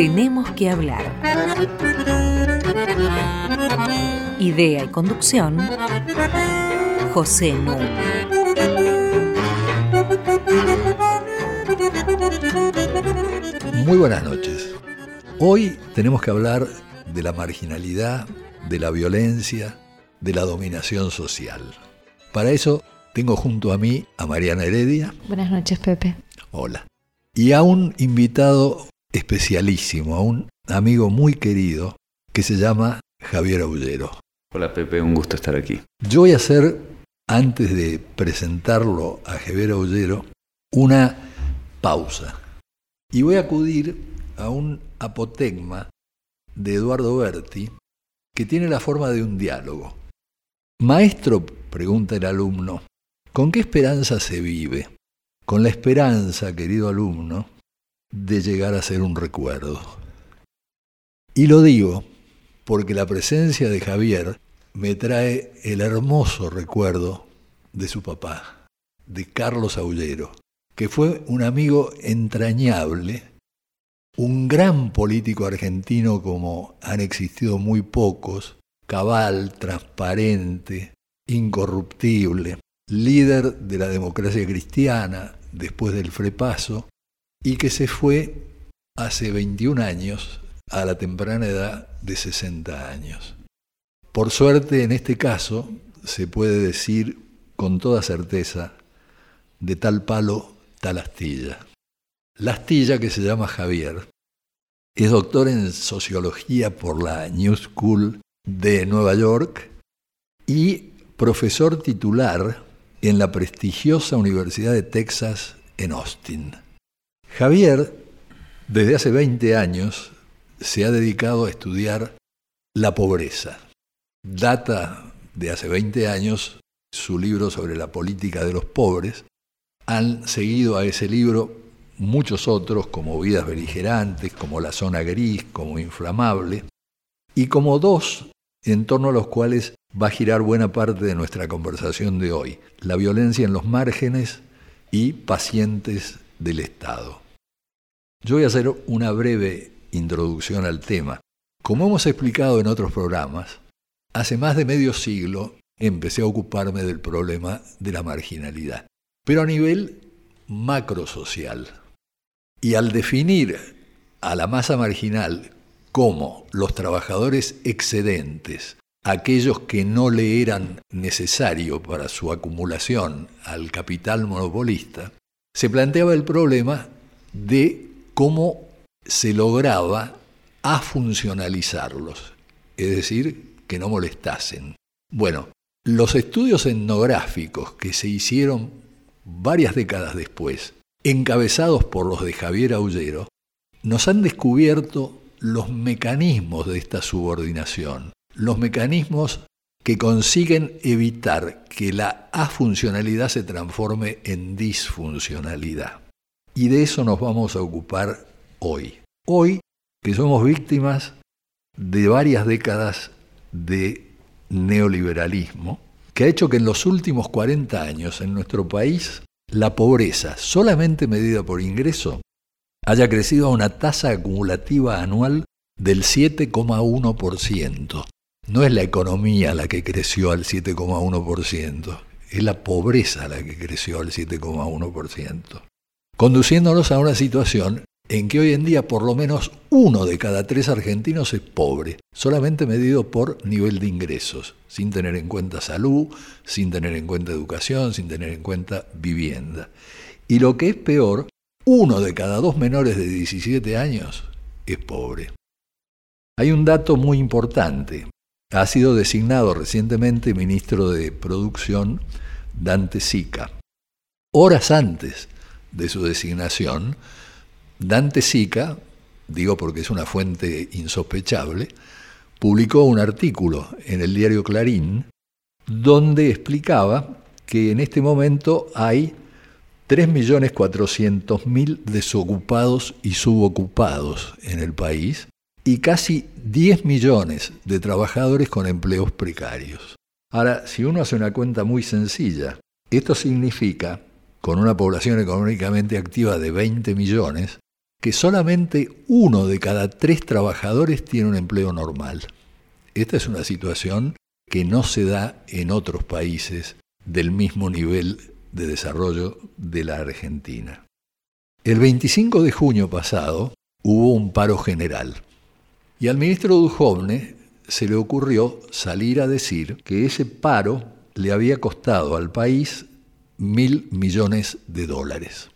Tenemos que hablar. Idea y conducción, José Núñez. Muy buenas noches. Hoy tenemos que hablar de la marginalidad, de la violencia, de la dominación social. Para eso tengo junto a mí a Mariana Heredia. Buenas noches, Pepe. Hola. Y a un invitado especialísimo, a un amigo muy querido que se llama Javier Aullero. Hola Pepe, un gusto estar aquí. Yo voy a hacer, antes de presentarlo a Javier Aullero, una pausa. Y voy a acudir a un apotegma de Eduardo Berti que tiene la forma de un diálogo. Maestro, pregunta el alumno, ¿con qué esperanza se vive? Con la esperanza, querido alumno, de llegar a ser un recuerdo. Y lo digo porque la presencia de Javier me trae el hermoso recuerdo de su papá, de Carlos Aullero, que fue un amigo entrañable, un gran político argentino como han existido muy pocos, cabal, transparente, incorruptible, líder de la democracia cristiana después del frepaso, y que se fue hace 21 años a la temprana edad de 60 años. Por suerte, en este caso, se puede decir con toda certeza, de tal palo, tal astilla. La astilla, que se llama Javier, es doctor en sociología por la New School de Nueva York y profesor titular en la prestigiosa Universidad de Texas en Austin. Javier, desde hace 20 años, se ha dedicado a estudiar la pobreza. Data de hace 20 años su libro sobre la política de los pobres. Han seguido a ese libro muchos otros como Vidas Beligerantes, como La Zona Gris, como Inflamable, y como dos en torno a los cuales va a girar buena parte de nuestra conversación de hoy, la violencia en los márgenes y pacientes del Estado. Yo voy a hacer una breve introducción al tema. Como hemos explicado en otros programas, hace más de medio siglo empecé a ocuparme del problema de la marginalidad, pero a nivel macrosocial. Y al definir a la masa marginal como los trabajadores excedentes, aquellos que no le eran necesario para su acumulación al capital monopolista, se planteaba el problema de cómo se lograba afuncionalizarlos, es decir, que no molestasen. Bueno, los estudios etnográficos que se hicieron varias décadas después, encabezados por los de Javier Aullero, nos han descubierto los mecanismos de esta subordinación, los mecanismos que consiguen evitar que la afuncionalidad se transforme en disfuncionalidad. Y de eso nos vamos a ocupar hoy. Hoy que somos víctimas de varias décadas de neoliberalismo, que ha hecho que en los últimos 40 años en nuestro país la pobreza, solamente medida por ingreso, haya crecido a una tasa acumulativa anual del 7,1%. No es la economía la que creció al 7,1%, es la pobreza la que creció al 7,1%, conduciéndonos a una situación en que hoy en día por lo menos uno de cada tres argentinos es pobre, solamente medido por nivel de ingresos, sin tener en cuenta salud, sin tener en cuenta educación, sin tener en cuenta vivienda. Y lo que es peor, uno de cada dos menores de 17 años es pobre. Hay un dato muy importante. Ha sido designado recientemente ministro de Producción Dante Sica. Horas antes de su designación, Dante Sica, digo porque es una fuente insospechable, publicó un artículo en el diario Clarín donde explicaba que en este momento hay 3.400.000 desocupados y subocupados en el país y casi 10 millones de trabajadores con empleos precarios. Ahora, si uno hace una cuenta muy sencilla, esto significa, con una población económicamente activa de 20 millones, que solamente uno de cada tres trabajadores tiene un empleo normal. Esta es una situación que no se da en otros países del mismo nivel de desarrollo de la Argentina. El 25 de junio pasado hubo un paro general y al ministro Duhovne se le ocurrió salir a decir que ese paro le había costado al país mil millones de dólares.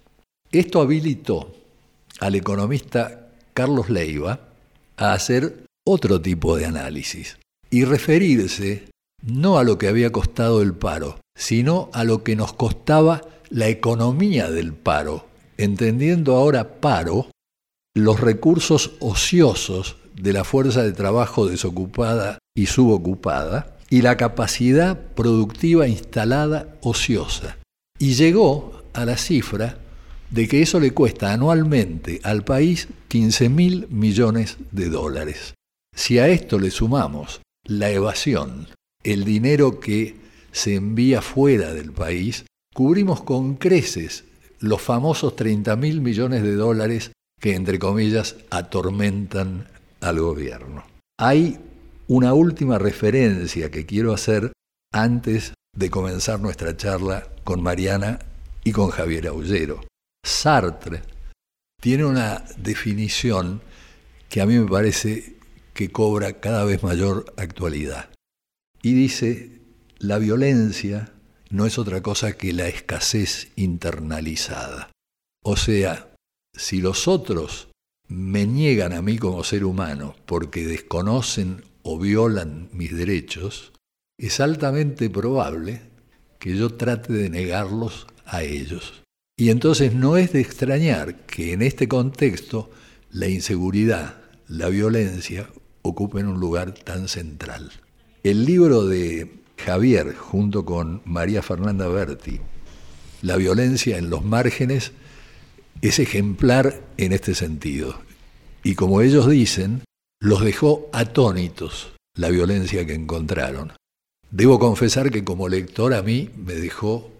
Esto habilitó al economista Carlos Leiva a hacer otro tipo de análisis y referirse no a lo que había costado el paro, sino a lo que nos costaba la economía del paro, entendiendo ahora paro los recursos ociosos de la fuerza de trabajo desocupada y subocupada y la capacidad productiva instalada ociosa. Y llegó a la cifra de que eso le cuesta anualmente al país 15 mil millones de dólares. Si a esto le sumamos la evasión, el dinero que se envía fuera del país, cubrimos con creces los famosos 30 mil millones de dólares que, entre comillas, atormentan al gobierno. Hay una última referencia que quiero hacer antes de comenzar nuestra charla con Mariana y con Javier Aullero. Sartre tiene una definición que a mí me parece que cobra cada vez mayor actualidad. Y dice, la violencia no es otra cosa que la escasez internalizada. O sea, si los otros me niegan a mí como ser humano porque desconocen o violan mis derechos, es altamente probable que yo trate de negarlos a ellos. Y entonces no es de extrañar que en este contexto la inseguridad, la violencia ocupen un lugar tan central. El libro de Javier, junto con María Fernanda Berti, La violencia en los márgenes, es ejemplar en este sentido. Y como ellos dicen, los dejó atónitos la violencia que encontraron. Debo confesar que como lector a mí me dejó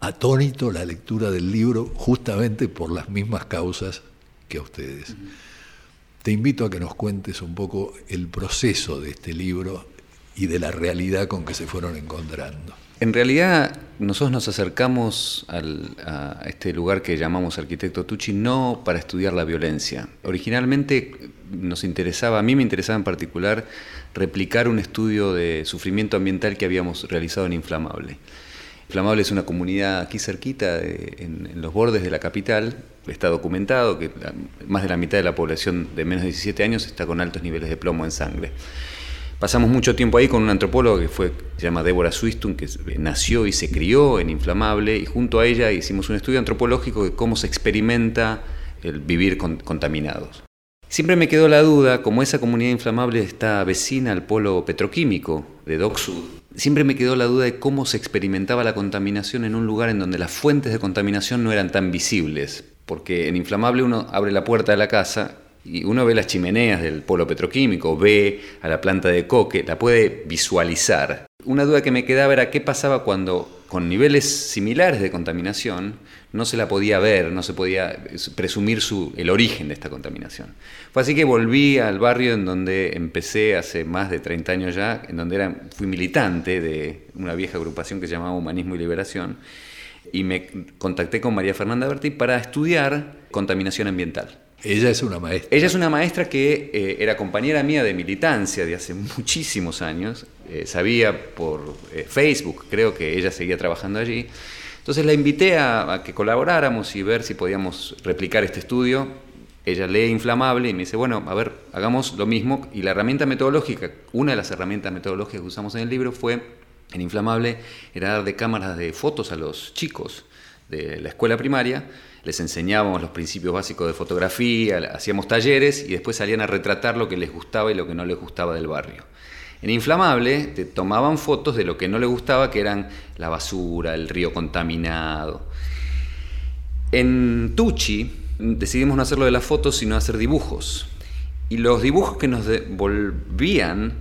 atónito la lectura del libro justamente por las mismas causas que a ustedes. Te invito a que nos cuentes un poco el proceso de este libro y de la realidad con que se fueron encontrando. En realidad, nosotros nos acercamos a este lugar que llamamos Arquitecto Tucci no para estudiar la violencia. Originalmente nos interesaba, a mí me interesaba en particular, replicar un estudio de sufrimiento ambiental que habíamos realizado en Inflamable. Inflamable es una comunidad aquí cerquita, en, en, los bordes de la capital. Está documentado que más de la mitad de la población de menos de 17 años está con altos niveles de plomo en sangre. Pasamos mucho tiempo ahí con un antropólogo que fue, se llama Débora Swistun, que nació y se crió en Inflamable, y junto a ella hicimos un estudio antropológico de cómo se experimenta el vivir contaminados. Siempre me quedó la duda, como esa comunidad inflamable está vecina al polo petroquímico de Dock Sud, siempre me quedó la duda de cómo se experimentaba la contaminación en un lugar en donde las fuentes de contaminación no eran tan visibles, porque en inflamable uno abre la puerta de la casa y uno ve las chimeneas del polo petroquímico, ve a la planta de coque, la puede visualizar. Una duda que me quedaba era qué pasaba cuando con niveles similares de contaminación no se la podía ver, no se podía presumir su, el origen de esta contaminación. Fue así que volví al barrio en donde empecé hace más de 30 años ya, en donde era, fui militante de una vieja agrupación que se llamaba Humanismo y Liberación, y me contacté con María Fernanda Berti para estudiar contaminación ambiental. Ella es una maestra. Ella es una maestra que eh, era compañera mía de militancia de hace muchísimos años. Eh, sabía por eh, Facebook, creo que ella seguía trabajando allí. Entonces la invité a, que colaboráramos y ver si podíamos replicar este estudio. Ella lee Inflamable y me dice, bueno, a ver, hagamos lo mismo. Y la herramienta metodológica, una de las herramientas metodológicas que usamos en el libro fue, en Inflamable, era dar de cámaras de fotos a los chicos de la escuela primaria les enseñábamos los principios básicos de fotografía, hacíamos talleres y después salían a retratar lo que les gustaba y lo que no les gustaba del barrio. En Inflamable te tomaban fotos de lo que no les gustaba, que eran la basura, el río contaminado. En Tucci decidimos no hacerlo de las fotos, sino hacer dibujos. Y los dibujos que nos devolvían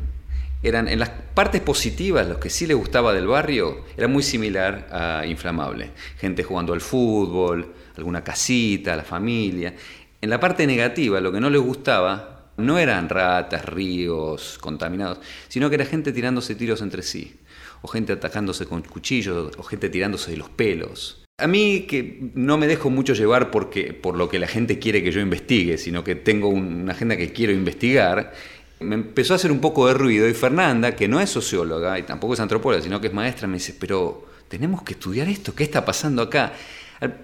eran en las partes positivas, los que sí les gustaba del barrio, era muy similar a Inflamable. Gente jugando al fútbol, alguna casita, la familia. En la parte negativa, lo que no les gustaba no eran ratas, ríos contaminados, sino que era gente tirándose tiros entre sí, o gente atacándose con cuchillos, o gente tirándose de los pelos. A mí que no me dejo mucho llevar porque, por lo que la gente quiere que yo investigue, sino que tengo una agenda que quiero investigar, me empezó a hacer un poco de ruido y Fernanda, que no es socióloga y tampoco es antropóloga, sino que es maestra, me dice, pero tenemos que estudiar esto, ¿qué está pasando acá?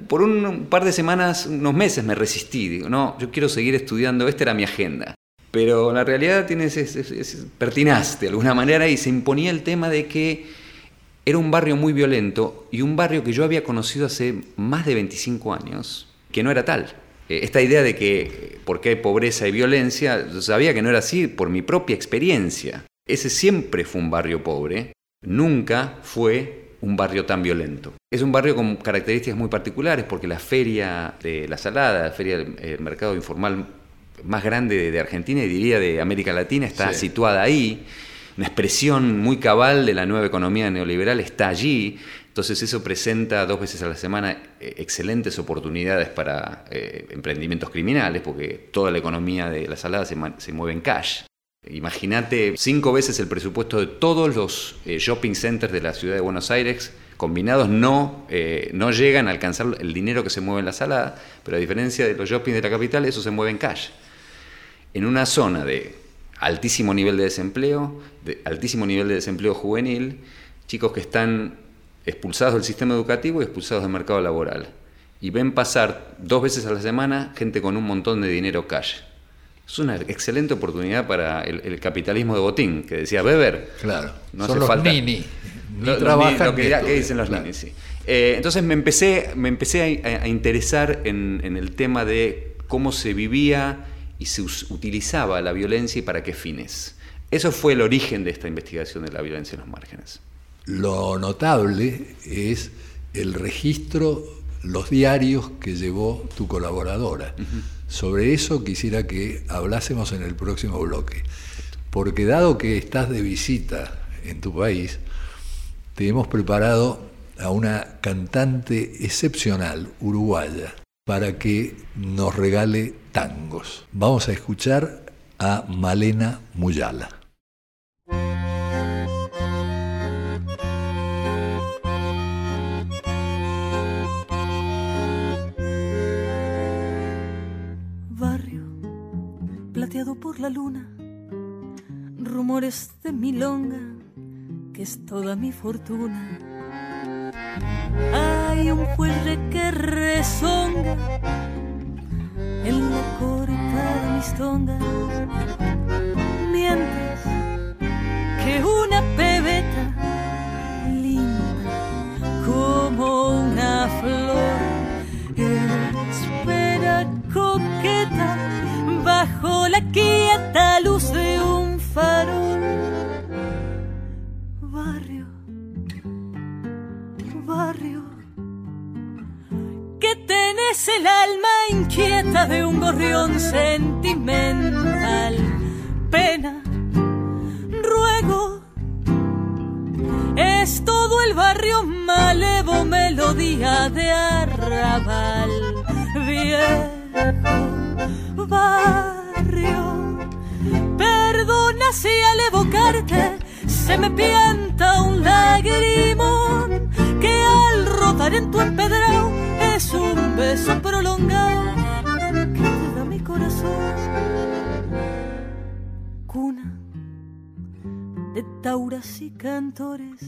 Por un par de semanas, unos meses me resistí, digo, no, yo quiero seguir estudiando, esta era mi agenda. Pero la realidad tiene ese, pertinaz de alguna manera y se imponía el tema de que era un barrio muy violento y un barrio que yo había conocido hace más de 25 años, que no era tal. Eh, esta idea de que porque hay pobreza y violencia, yo sabía que no era así por mi propia experiencia. Ese siempre fue un barrio pobre, nunca fue un barrio tan violento. Es un barrio con características muy particulares porque la feria de la Salada, la feria del eh, mercado informal más grande de Argentina y diría de América Latina está situada ahí. Una expresión muy cabal de la nueva economía neoliberal está allí. Entonces eso presenta dos veces a la semana eh, excelentes oportunidades para eh, emprendimientos criminales porque toda la economía de la Salada se, se mueve en cash. Imagínate cinco veces el presupuesto de todos los eh, shopping centers de la ciudad de Buenos Aires combinados no, eh, no llegan a alcanzar el dinero que se mueve en la sala, pero a diferencia de los shopping de la capital, eso se mueve en cash. En una zona de altísimo nivel de desempleo, de altísimo nivel de desempleo juvenil, chicos que están expulsados del sistema educativo y expulsados del mercado laboral. Y ven pasar dos veces a la semana gente con un montón de dinero cash. Es una excelente oportunidad para el, capitalismo de botín, que decía Weber. Claro, no hace falta. Nini. Lo, lo que, dicen los ninis, sí. Eh, entonces me empecé, me empecé a, interesar en, el tema de cómo se vivía y se utilizaba la violencia y para qué fines. Eso fue el origen de esta investigación de la violencia en los márgenes. Lo notable es el registro, los diarios que llevó tu colaboradora. Sobre eso quisiera que hablásemos en el próximo bloque, porque dado que estás de visita en tu país, te hemos preparado a una cantante excepcional, uruguaya, para que nos regale tangos. Vamos a escuchar a Malena Muyala. por la luna, rumores de milonga, es toda mi fortuna. Hay un fuelle que rezonga en la corta de mis tongas, el alma inquieta de un gorrión sentimental. Pena, ruego, es todo el barrio malevo, melodía de arrabal. Viejo barrio. Perdona si al evocarte se me pianta un lagrimón que al rodar en tu empedrado es un beso prolongado que te da mi corazón. Cuna de tauras y cantores,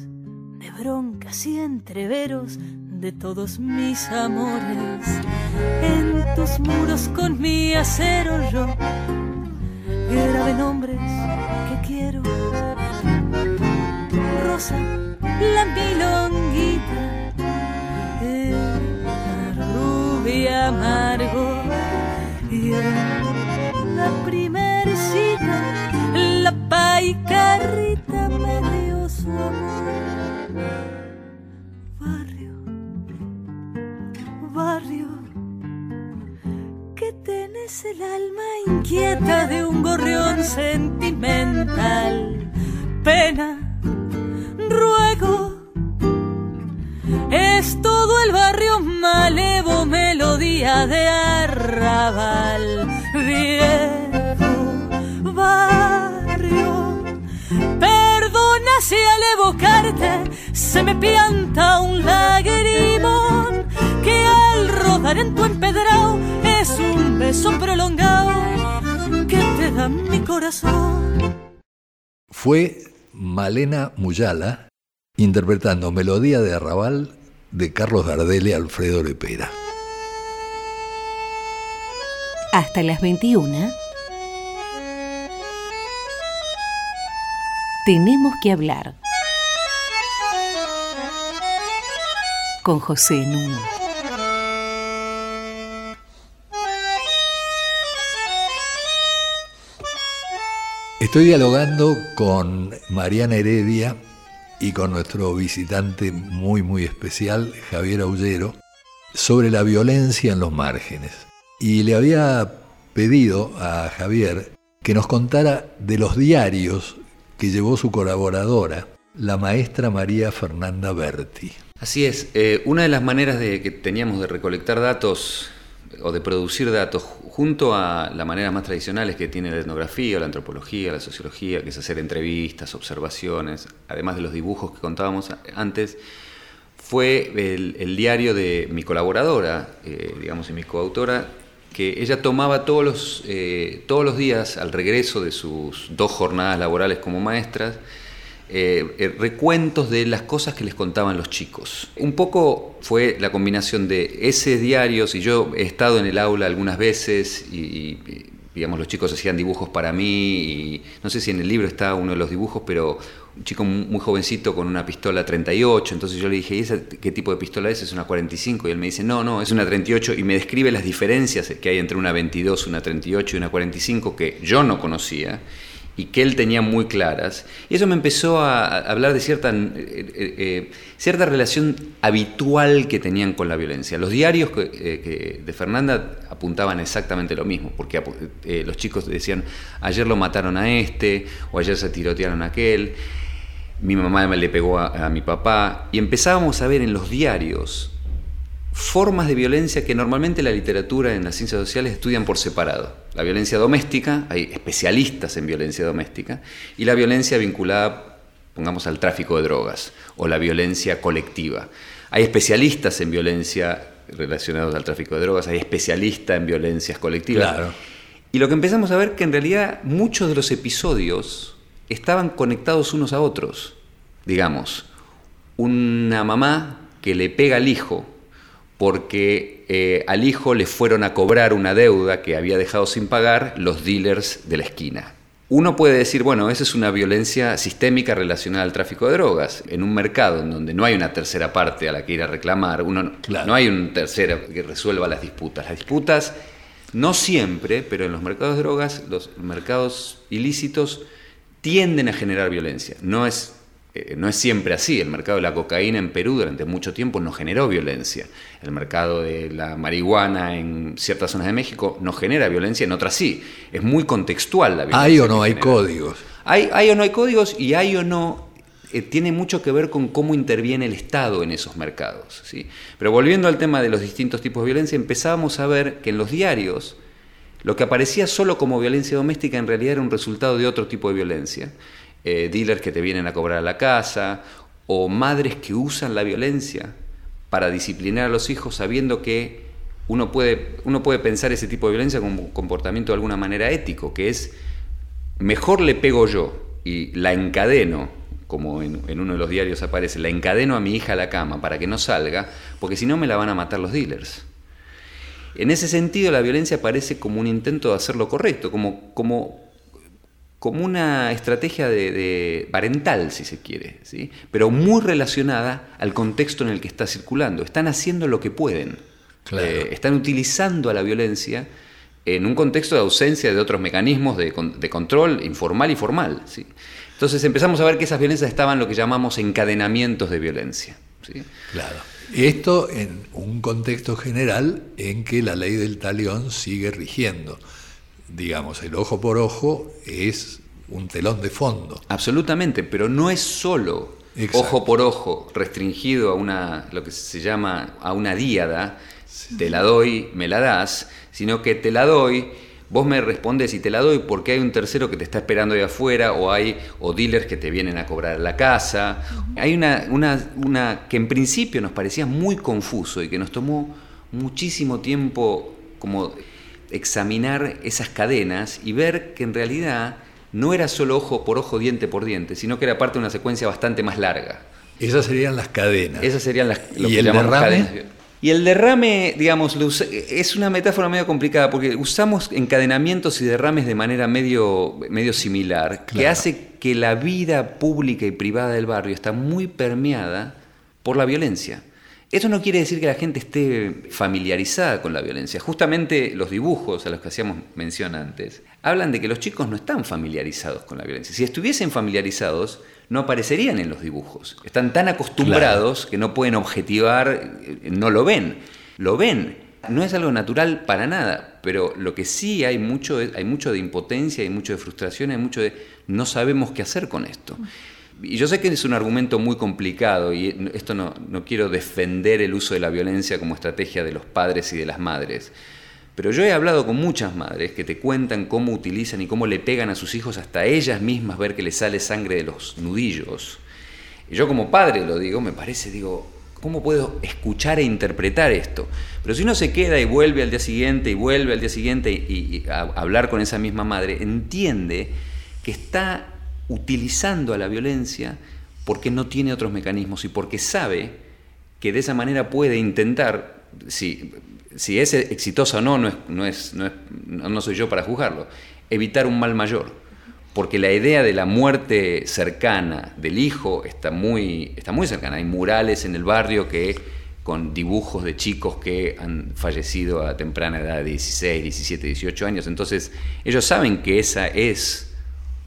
de broncas y entreveros de todos mis amores. En tus muros con mi acero yo de nombres que quiero. Rosa, amargo y la primer cita, la paicarrita me dio su amor. barrio que tenés el alma inquieta de un gorrión sentimental. Pena, de arra Raval, viejo barrio. Perdona si al evocarte se me pianta un lagrimón que al rodar en tu empedrado es un beso prolongado que te da mi corazón. Fue Malena Muyala interpretando Melodía de Arrabal de Carlos Gardel y Alfredo Lepera. Hasta las 21. Tenemos que hablar. Con José Nuno. Estoy dialogando con Mariana Heredia y con nuestro visitante muy muy especial, Javier Aullero, sobre la violencia en los márgenes. Y le había pedido a Javier que nos contara de los diarios que llevó su colaboradora, la maestra María Fernanda Berti. Así es, eh, una de las maneras de, que teníamos de recolectar datos o de producir datos junto a las maneras más tradicionales que tiene la etnografía, la antropología, la sociología, que es hacer entrevistas, observaciones, además de los dibujos que contábamos antes, fue el, diario de mi colaboradora, eh, digamos, y mi coautora, que ella tomaba todos los, eh, todos los días al regreso de sus dos jornadas laborales como maestras, eh, eh, recuentos de las cosas que les contaban los chicos. Un poco fue la combinación de ese diario, si yo he estado en el aula algunas veces y, digamos los chicos hacían dibujos para mí y no sé si en el libro está uno de los dibujos, pero un chico muy jovencito con una pistola 38, entonces yo le dije, ¿y qué tipo de pistola es? Es una 45 y él me dice, no, no, es una 38 y me describe las diferencias que hay entre una 22, una 38 y una 45 que yo no conocía y que él tenía muy claras. Y eso me empezó a, hablar de cierta, eh, eh, eh, cierta relación habitual que tenían con la violencia. Los diarios de Fernanda apuntaban exactamente lo mismo, porque los chicos decían, ayer lo mataron a este, o ayer se tirotearon a aquel, mi mamá le pegó a mi papá, y empezábamos a ver en los diarios formas de violencia que normalmente la literatura en las ciencias sociales estudian por separado. La violencia doméstica, hay especialistas en violencia doméstica, y la violencia vinculada, pongamos, al tráfico de drogas, o la violencia colectiva. Hay especialistas en violencia relacionados al tráfico de drogas, hay especialistas en violencias colectivas. Y lo que empezamos a ver que en realidad muchos de los episodios estaban conectados unos a otros. Digamos, una mamá que le pega al hijo porque eh, al hijo le fueron a cobrar una deuda que había dejado sin pagar los dealers de la esquina. Uno puede decir, bueno, esa es una violencia sistémica relacionada al tráfico de drogas. En un mercado en donde no hay una tercera parte a la que ir a reclamar, uno, no hay un tercero que resuelva las disputas. Las disputas, no siempre, pero en los mercados de drogas, los mercados ilícitos tienden a generar violencia. No es eh, no es siempre así. El mercado de la cocaína en Perú durante mucho tiempo no generó violencia. El mercado de la marihuana en ciertas zonas de México no genera violencia, en otras sí. Es muy contextual la violencia. ¿Hay o no hay códigos? Hay, hay o no hay códigos y hay o no eh, tiene mucho que ver con cómo interviene el Estado en esos mercados. ¿sí? Pero volviendo al tema de los distintos tipos de violencia, empezábamos a ver que en los diarios lo que aparecía solo como violencia doméstica en realidad era un resultado de otro tipo de violencia. Eh, dealers que te vienen a cobrar a la casa, o madres que usan la violencia para disciplinar a los hijos sabiendo que uno puede, uno puede pensar ese tipo de violencia como un comportamiento de alguna manera ético, que es mejor le pego yo y la encadeno, como en, uno de los diarios aparece, la encadeno a mi hija a la cama para que no salga, porque si no me la van a matar los dealers. En ese sentido, la violencia parece como un intento de hacer lo correcto, como, como como una estrategia de, parental, si se quiere, ¿sí? pero muy relacionada al contexto en el que está circulando. Están haciendo lo que pueden. Eh, están utilizando a la violencia en un contexto de ausencia de otros mecanismos de, control informal y formal. ¿sí? Entonces empezamos a ver que esas violencias estaban lo que llamamos encadenamientos de violencia. ¿sí? Claro. Esto en un contexto general en que la ley del talión sigue rigiendo digamos, el ojo por ojo es un telón de fondo. Absolutamente, pero no es solo ojo por ojo restringido a una lo que se llama a una díada, te la doy, me la das, sino que te la doy, vos me respondes y te la doy porque hay un tercero que te está esperando ahí afuera o hay o dealers que te vienen a cobrar la casa. Hay una, una, una que en principio nos parecía muy confuso y que nos tomó muchísimo tiempo como examinar esas cadenas y ver que en realidad no era solo ojo por ojo, diente por diente, sino que era parte de una secuencia bastante más larga. Esas serían las cadenas. Esas serían las lo ¿Y el derrame? Y el derrame, digamos, es una metáfora medio complicada porque usamos encadenamientos y derrames de manera medio, medio similar, que hace que la vida pública y privada del barrio está muy permeada por la violencia. Esto no quiere decir que la gente esté familiarizada con la violencia. Justamente los dibujos a los que hacíamos mención antes hablan de que los chicos no están familiarizados con la violencia. Si estuviesen familiarizados, no aparecerían en los dibujos. Están tan acostumbrados que no pueden objetivar, eh, no lo ven. Lo ven. No es algo natural para nada, pero lo que sí hay mucho, hay mucho de impotencia, hay mucho de frustración, hay mucho de no sabemos qué hacer con esto. Y yo sé que es un argumento muy complicado y esto no, no quiero defender el uso de la violencia como estrategia de los padres y de las madres. Pero yo he hablado con muchas madres que te cuentan cómo utilizan y cómo le pegan a sus hijos hasta ellas mismas ver que les sale sangre de los nudillos. Y yo como padre lo digo, me parece, digo, ¿cómo puedo escuchar e interpretar esto? Pero si uno se queda y vuelve al día siguiente y vuelve al día siguiente y, a hablar con esa misma madre, entiende que está utilizando a la violencia porque no tiene otros mecanismos y porque sabe que de esa manera puede intentar, si, si es exitosa o no, no, es, no, es, no, soy yo para juzgarlo, evitar un mal mayor. Porque la idea de la muerte cercana del hijo está muy, está muy cercana. Hay murales en el barrio que con dibujos de chicos que han fallecido a temprana edad de 16, 17, 18 años. Entonces, ellos saben que esa es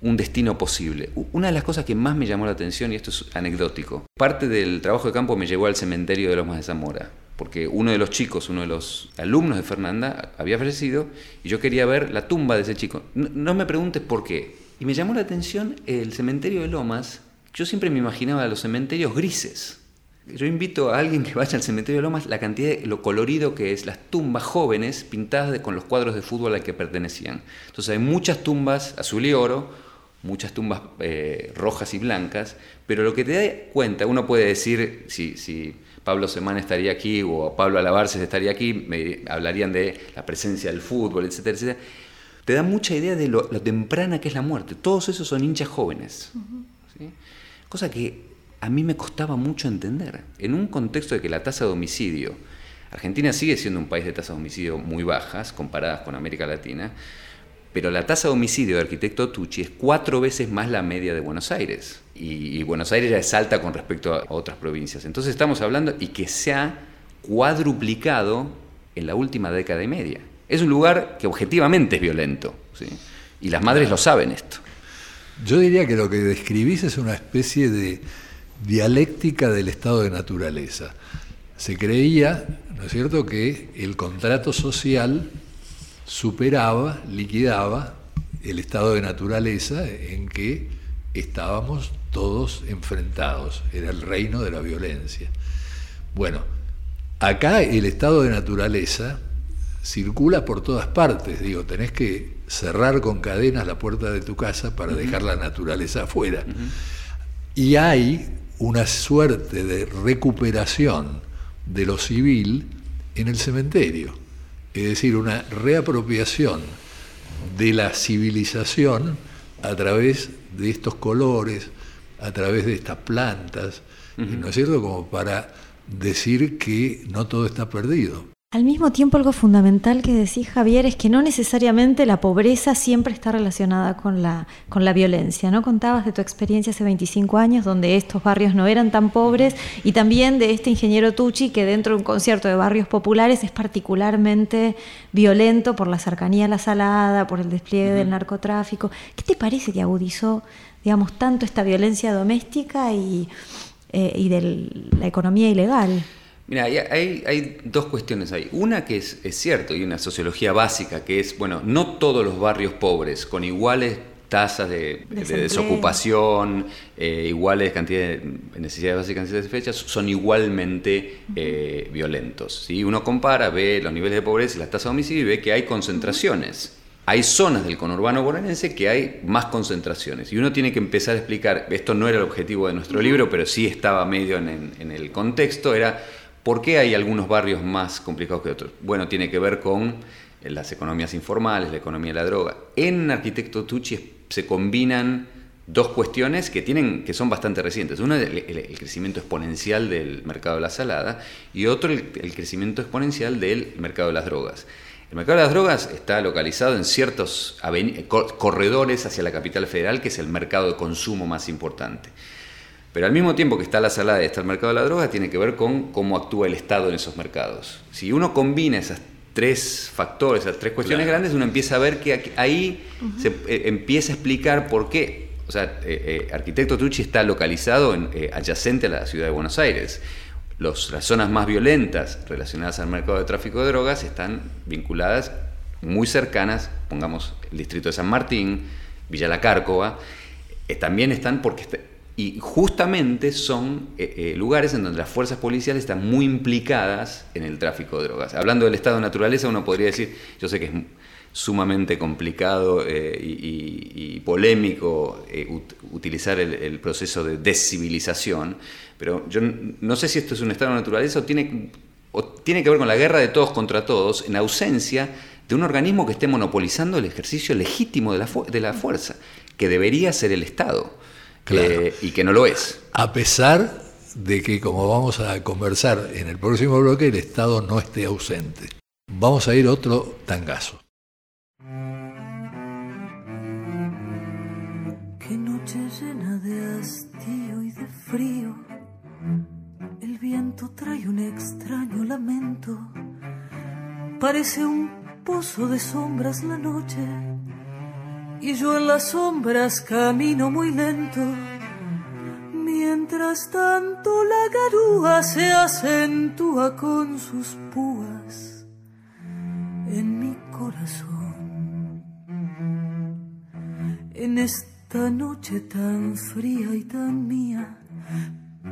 un destino posible. Una de las cosas que más me llamó la atención, y esto es anecdótico, parte del trabajo de campo me llevó al cementerio de Lomas de Zamora, porque uno de los chicos, uno de los alumnos de Fernanda, había fallecido y yo quería ver la tumba de ese chico. No, me preguntes por qué. Y me llamó la atención el cementerio de Lomas. Yo siempre me imaginaba los cementerios grises. Yo invito a alguien que vaya al cementerio de Lomas la cantidad de lo colorido que es las tumbas jóvenes pintadas con los cuadros de fútbol al que pertenecían. Entonces hay muchas tumbas azul y oro, muchas tumbas eh, rojas y blancas, pero lo que te da cuenta, uno puede decir, si, si Pablo Semán estaría aquí o Pablo Alabarces estaría aquí, me hablarían de la presencia del fútbol, etcétera, etcétera. Te da mucha idea de lo, temprana que es la muerte. Todos esos son hinchas jóvenes. Cosa que a mí me costaba mucho entender. En un contexto de que la tasa de homicidio, Argentina sigue siendo un país de tasas de homicidio muy bajas comparadas con América Latina, pero la tasa de homicidio de arquitecto Tucci es cuatro veces más la media de Buenos Aires. Y, Buenos Aires ya es alta con respecto a otras provincias. Entonces estamos hablando y que se ha cuadruplicado en la última década y media. Es un lugar que objetivamente es violento. Y las madres lo saben esto. Yo diría que lo que describís es una especie de dialéctica del estado de naturaleza. Se creía, ¿no es cierto?, que el contrato social superaba, liquidaba el estado de naturaleza en que estábamos todos enfrentados, era el reino de la violencia. Bueno, acá el estado de naturaleza circula por todas partes, digo, tenés que cerrar con cadenas la puerta de tu casa para dejar la naturaleza afuera. Y hay una suerte de recuperación de lo civil en el cementerio es decir, una reapropiación de la civilización a través de estos colores, a través de estas plantas, ¿no es cierto? Como para decir que no todo está perdido. Al mismo tiempo, algo fundamental que decís, Javier, es que no necesariamente la pobreza siempre está relacionada con la, con la violencia. ¿no? Contabas de tu experiencia hace 25 años, donde estos barrios no eran tan pobres, y también de este ingeniero Tucci, que dentro de un concierto de barrios populares es particularmente violento por la cercanía a la salada, por el despliegue del narcotráfico. ¿Qué te parece que agudizó, digamos, tanto esta violencia doméstica y, eh, y de la economía ilegal? Mira, hay, dos cuestiones ahí. Una que es, cierto y una sociología básica, que es, bueno, no todos los barrios pobres con iguales tasas de, desocupación, eh, iguales cantidades de necesidades básicas de fechas, son igualmente eh, violentos. Si Uno compara, ve los niveles de pobreza y las tasas de homicidio y ve que hay concentraciones. Hay zonas del conurbano bonaerense que hay más concentraciones. Y uno tiene que empezar a explicar, esto no era el objetivo de nuestro libro, pero sí estaba medio en, en el contexto, era por qué hay algunos barrios más complicados que otros. Bueno, tiene que ver con las economías informales, la economía de la droga. En Arquitecto Tucci se combinan dos cuestiones que, tienen, que son bastante recientes. Una es el, crecimiento exponencial del mercado de la salada y otro el, crecimiento exponencial del mercado de las drogas. El mercado de las drogas está localizado en ciertos corredores hacia la capital federal, que es el mercado de consumo más importante. Pero al mismo tiempo que está la salada y está el mercado de la droga, tiene que ver con cómo actúa el Estado en esos mercados. Si uno combina esas tres factores, esas tres cuestiones grandes, uno empieza a ver que ahí se eh, empieza a explicar por qué. O sea, eh, eh, Arquitecto Tucci está localizado en, adyacente a la ciudad de Buenos Aires. Los, las zonas más violentas relacionadas al mercado de tráfico de drogas están vinculadas muy cercanas, pongamos el distrito de San Martín, Villa La Cárcova, también están porque y justamente son eh, eh, lugares en donde las fuerzas policiales están muy implicadas en el tráfico de drogas. Hablando del estado de naturaleza, uno podría decir, yo sé que es sumamente complicado eh, y, polémico utilizar el, proceso de descivilización, pero yo no sé si esto es un estado de naturaleza o tiene, o tiene que ver con la guerra de todos contra todos en ausencia de un organismo que esté monopolizando el ejercicio legítimo de la, de la fuerza, que debería ser el Estado. Eh, y que no lo es. A pesar de que, como vamos a conversar en el próximo bloque, el Estado no esté ausente. Vamos a ir otro tangazo. Qué noche llena de hastío y de frío. El viento trae un extraño lamento. Parece un pozo de sombras la noche y yo en las sombras camino muy lento. Mientras tanto la garúa se acentúa con sus púas en mi corazón. En esta noche tan fría y tan mía,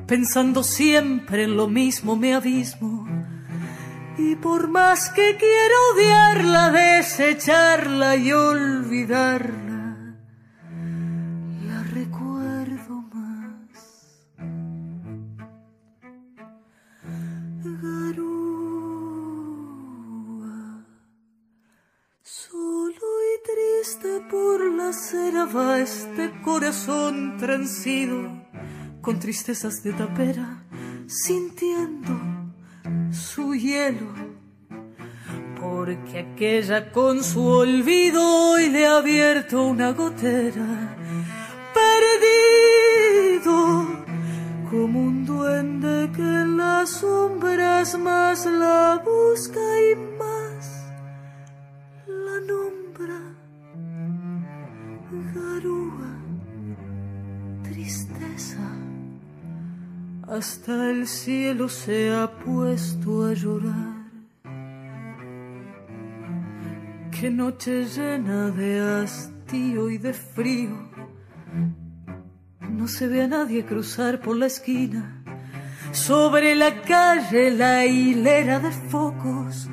pensando siempre en lo mismo me abismo y por más que quiero odiarla, desecharla y olvidarla, la recuerdo más. Garúa, solo y triste por la cera va este corazón transido, con tristezas de tapera, sintiendo su hielo, porque aquella con su olvido hoy le ha abierto una gotera, perdido como un duende que en las sombras más la busca y más hasta el cielo se ha puesto a llorar. Qué noche llena de hastío y de frío. No se ve a nadie cruzar por la esquina. Sobre la calle la hilera de focos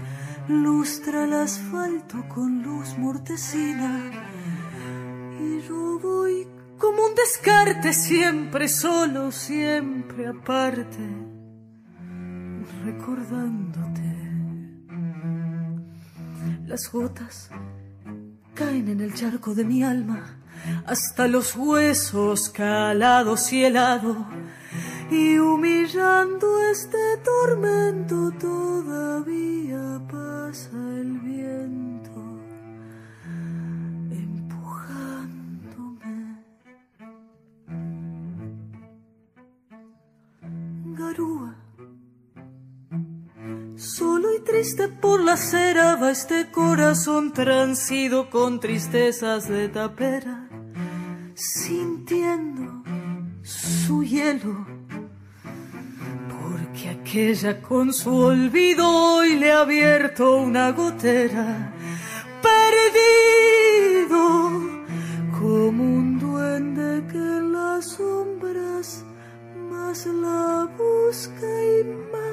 lustra el asfalto con luz mortecina. Y yo voy como un descarte, siempre solo, siempre aparte, recordándote. Las gotas caen en el charco de mi alma, hasta los huesos calados y helados, y humillando este tormento todavía pasa el viento triste por la cera va este corazón transido con tristezas de tapera, sintiendo su hielo. Porque aquella con su olvido hoy le ha abierto una gotera, perdido como un duende que en las sombras más la busca y más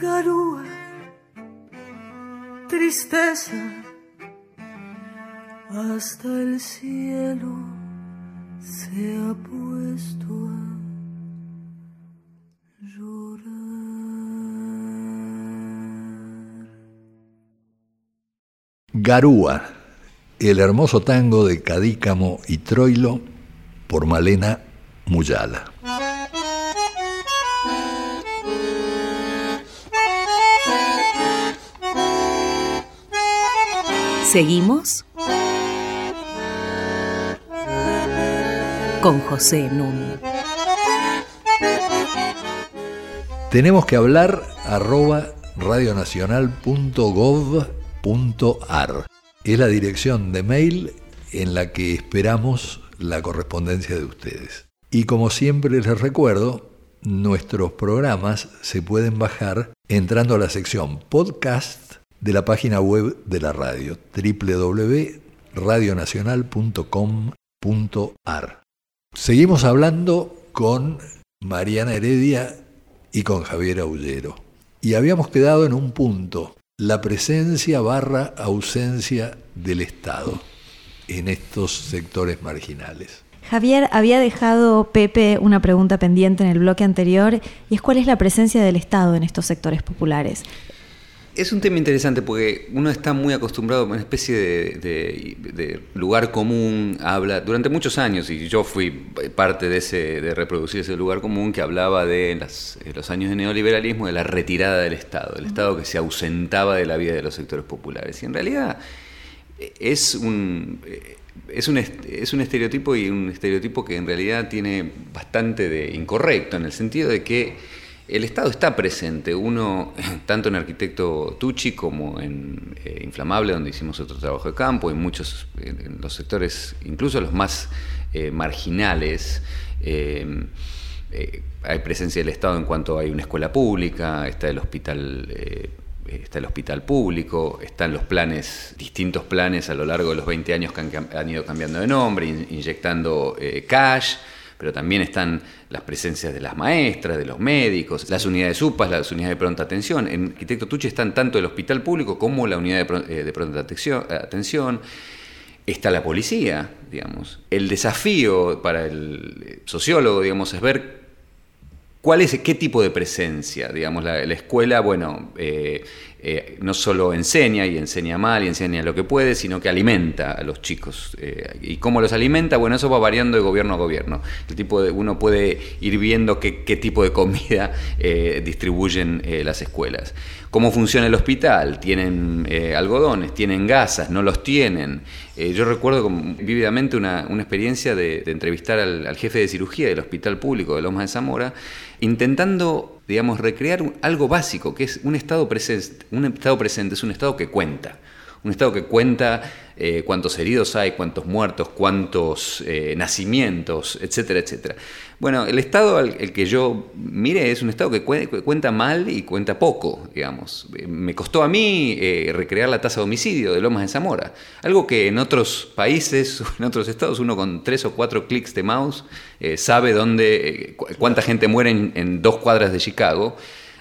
Garúa, tristeza, hasta el cielo se ha puesto a Garúa, el hermoso tango de Cadícamo y Troilo por Malena Muyala. Seguimos con José Núñez. Tenemos que hablar arroba radionacional.gov ar. Es la dirección de mail en la que esperamos la correspondencia de ustedes. Y como siempre les recuerdo, nuestros programas se pueden bajar entrando a la sección podcast de la página web de la radio www.radionacional.com.ar. Seguimos hablando con Mariana Heredia y con Javier Aullero. Y habíamos quedado en un punto la presencia barra ausencia del Estado en estos sectores marginales. Javier, había dejado Pepe una pregunta pendiente en el bloque anterior y es cuál es la presencia del Estado en estos sectores populares. Es un tema interesante porque uno está muy acostumbrado a una especie de, lugar común, habla durante muchos años, y yo fui parte de ese de reproducir ese lugar común que hablaba de los años de neoliberalismo, de la retirada del Estado, el Estado que se ausentaba de la vida de los sectores populares. Y en realidad es un, es un, es un estereotipo y un estereotipo que en realidad tiene bastante de incorrecto, en el sentido de que el Estado está presente, uno, tanto en Arquitecto Tucci como en eh, Inflamable, donde hicimos otro trabajo de campo, en muchos, en los sectores, incluso los más eh, marginales, eh, hay presencia del Estado en cuanto hay una escuela pública, está el hospital, está el hospital público, están los planes, distintos planes a lo largo de los 20 años que han, han ido cambiando de nombre, inyectando cash pero también están las presencias de las maestras, de los médicos, las unidades UPAS, las unidades de pronta atención. En Arquitecto Tucci están tanto el hospital público como la unidad de, eh, pronta atención. Está la policía, digamos. El desafío para el sociólogo, digamos, es ver cuál es, qué tipo de presencia, digamos, la, escuela, bueno, eh, eh, no solo enseña y enseña mal y enseña lo que puede, sino que alimenta a los chicos. Eh, ¿Y cómo los alimenta? Bueno, eso va variando de gobierno a gobierno. El tipo de, uno puede ir viendo qué, tipo de comida eh, distribuyen las escuelas. ¿Cómo funciona el hospital? ¿Tienen algodones? ¿Tienen gasas? ¿No los tienen? yo recuerdo vívidamente una, experiencia de, entrevistar al, jefe de cirugía del Hospital Público de Lomas de Zamora, intentando digamos, recrear algo básico, que es un estado presente. Un estado presente es un estado que cuenta. Un estado que cuenta eh, cuántos heridos hay, cuántos muertos, cuántos eh, nacimientos, etcétera, etcétera. Bueno, el estado al el que yo mire es un estado que, cuenta mal y cuenta poco, digamos. Me costó a mí eh, recrear la tasa de homicidio de Lomas de Zamora, algo que en otros países, en otros estados, uno con tres o cuatro clics de mouse sabe dónde, cuánta gente muere en, dos cuadras de Chicago.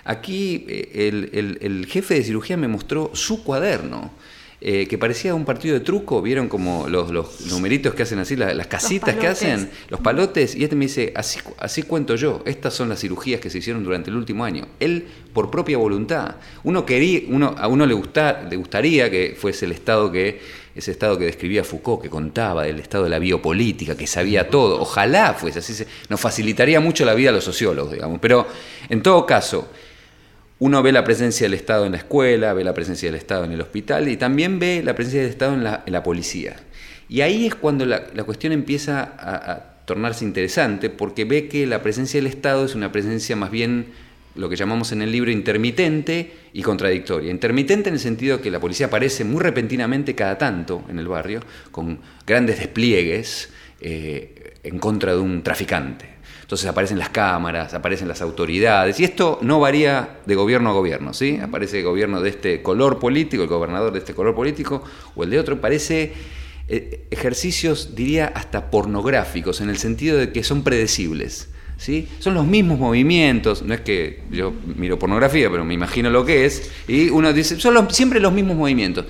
Aquí el jefe de cirugía me mostró su cuaderno eh, que parecía un partido de truco, vieron como los, numeritos que hacen así, las, casitas que hacen, los palotes, y este me dice, así, así cuento yo, estas son las cirugías que se hicieron durante el último año. Él, por propia voluntad, uno quería, uno, a uno le, le gustaría que fuese el Estado que ese estado que describía Foucault, que contaba del estado de la biopolítica, que sabía todo. Ojalá fuese así, nos facilitaría mucho la vida a los sociólogos, digamos. Pero en todo caso, uno ve la presencia del Estado en la escuela, ve la presencia del Estado en el hospital y también ve la presencia del Estado en la, policía. Y ahí es cuando la, cuestión empieza a, tornarse interesante porque ve que la presencia del Estado es una presencia más bien lo que llamamos en el libro intermitente y contradictoria. Intermitente en el sentido que la policía aparece muy repentinamente cada tanto en el barrio, con grandes despliegues eh, en contra de un traficante Entonces aparecen las cámaras, aparecen las autoridades, y esto no varía de gobierno a gobierno, ¿sí? Aparece el gobierno de este color político, el gobernador de este color político, o el de otro, parece eh, ejercicios, diría, hasta pornográficos, en el sentido de que son predecibles. ¿Sí? Son los mismos movimientos, no es que yo miro pornografía, pero me imagino lo que es, y uno dice, son siempre los mismos movimientos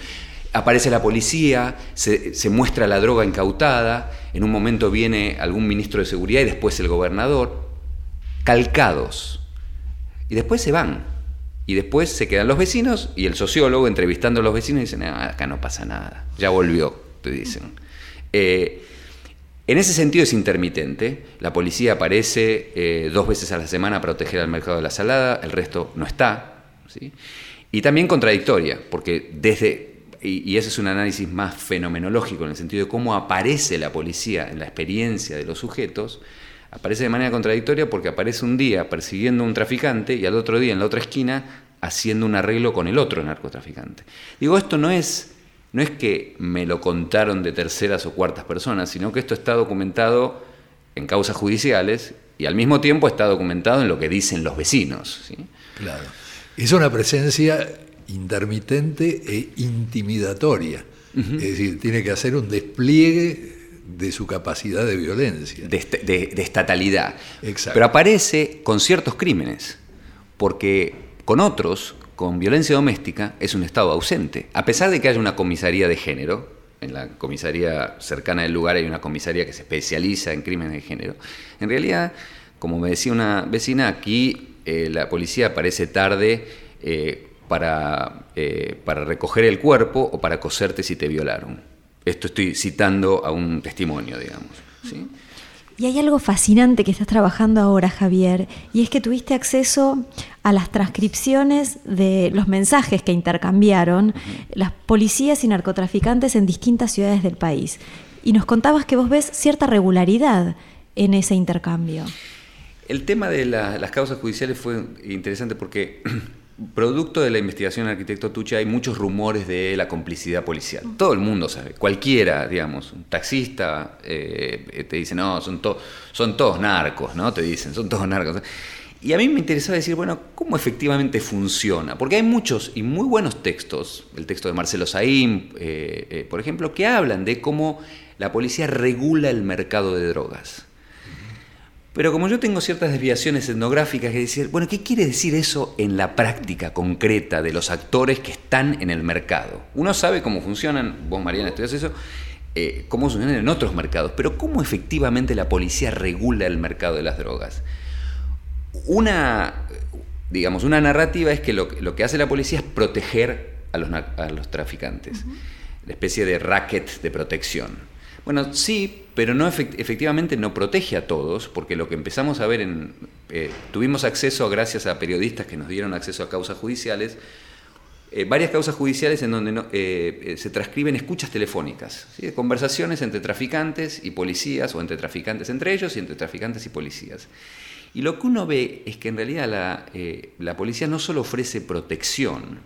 aparece la policía, se, muestra la droga incautada, en un momento viene algún ministro de seguridad y después el gobernador, calcados. Y después se van. Y después se quedan los vecinos y el sociólogo entrevistando a los vecinos dicen, acá no pasa nada, ya volvió, te dicen. Eh, en ese sentido es intermitente. La policía aparece eh, dos veces a la semana a proteger al mercado de la salada, el resto no está. ¿sí? Y también contradictoria, porque desde y, ese es un análisis más fenomenológico en el sentido de cómo aparece la policía en la experiencia de los sujetos, aparece de manera contradictoria porque aparece un día persiguiendo a un traficante y al otro día en la otra esquina haciendo un arreglo con el otro narcotraficante. Digo, esto no es, no es que me lo contaron de terceras o cuartas personas, sino que esto está documentado en causas judiciales y al mismo tiempo está documentado en lo que dicen los vecinos. ¿sí? Claro. Es una presencia intermitente e intimidatoria. Es decir, tiene que hacer un despliegue de su capacidad de violencia. De, estatalidad. Exacto. Pero aparece con ciertos crímenes, porque con otros, con violencia doméstica, es un Estado ausente. A pesar de que haya una comisaría de género, en la comisaría cercana del lugar hay una comisaría que se especializa en crímenes de género, en realidad, como me decía una vecina, aquí eh, la policía aparece tarde. Eh, para, eh, para recoger el cuerpo o para coserte si te violaron. Esto estoy citando a un testimonio, digamos. Y hay algo fascinante que estás trabajando ahora, Javier, y es que tuviste acceso a las transcripciones de los mensajes que intercambiaron las policías y narcotraficantes en distintas ciudades del país. Y nos contabas que vos ves cierta regularidad en ese intercambio. El tema de las causas judiciales fue interesante porque Producto de la investigación del arquitecto Tucci hay muchos rumores de la complicidad policial. Todo el mundo sabe, cualquiera, digamos, un taxista eh, te dice, no, son, son todos narcos, ¿no? Te dicen, son todos narcos. Y a mí me interesaba decir, bueno, ¿cómo efectivamente funciona? Porque hay muchos y muy buenos textos, el texto de Marcelo Saín, eh, eh, por ejemplo, que hablan de cómo la policía regula el mercado de drogas. Pero como yo tengo ciertas desviaciones etnográficas, es decir, bueno, ¿qué quiere decir eso en la práctica concreta de los actores que están en el mercado? Uno sabe cómo funcionan, vos Mariana estudias eso, eh, cómo funcionan en otros mercados, pero ¿cómo efectivamente la policía regula el mercado de las drogas? Una, digamos, una narrativa es que lo, que hace la policía es proteger a los, traficantes, la especie de racket de protección. Bueno, sí, pero no efectivamente no protege a todos, porque lo que empezamos a ver en... Eh, tuvimos acceso, gracias a periodistas que nos dieron acceso a causas judiciales, eh, varias causas judiciales en donde eh, se transcriben escuchas telefónicas, conversaciones entre traficantes y policías, o entre traficantes entre ellos y entre traficantes y policías. Y lo que uno ve es que en realidad la, la policía no solo ofrece protección,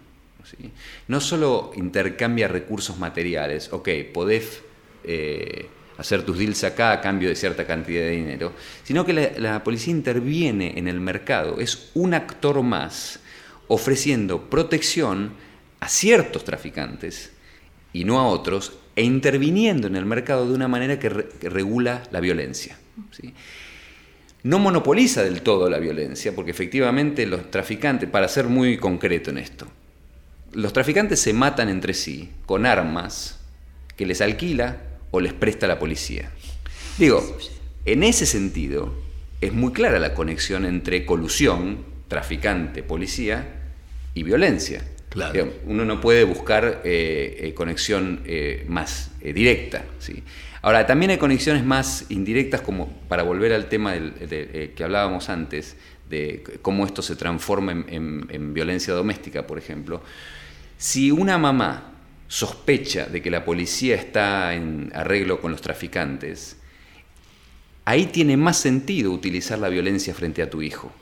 no solo intercambia recursos materiales, ok, podés eh, hacer tus deals acá a cambio de cierta cantidad de dinero, sino que la, policía interviene en el mercado, es un actor más ofreciendo protección a ciertos traficantes y no a otros, e interviniendo en el mercado de una manera que, regula la violencia. No monopoliza del todo la violencia, porque efectivamente los traficantes, para ser muy concreto en esto, los traficantes se matan entre sí con armas que les alquila o les presta la policía. Digo, en ese sentido, es muy clara la conexión entre colusión, traficante, policía y violencia. Claro. uno no puede buscar eh, eh, conexión eh, más directa. ¿sí? Ahora, también hay conexiones más indirectas, como para volver al tema del, que hablábamos antes, de cómo esto se transforma en violencia doméstica, por ejemplo. Si una mamá sospecha de que la policía está en arreglo con los traficantes, ahí tiene más sentido utilizar la violencia frente a tu hijo,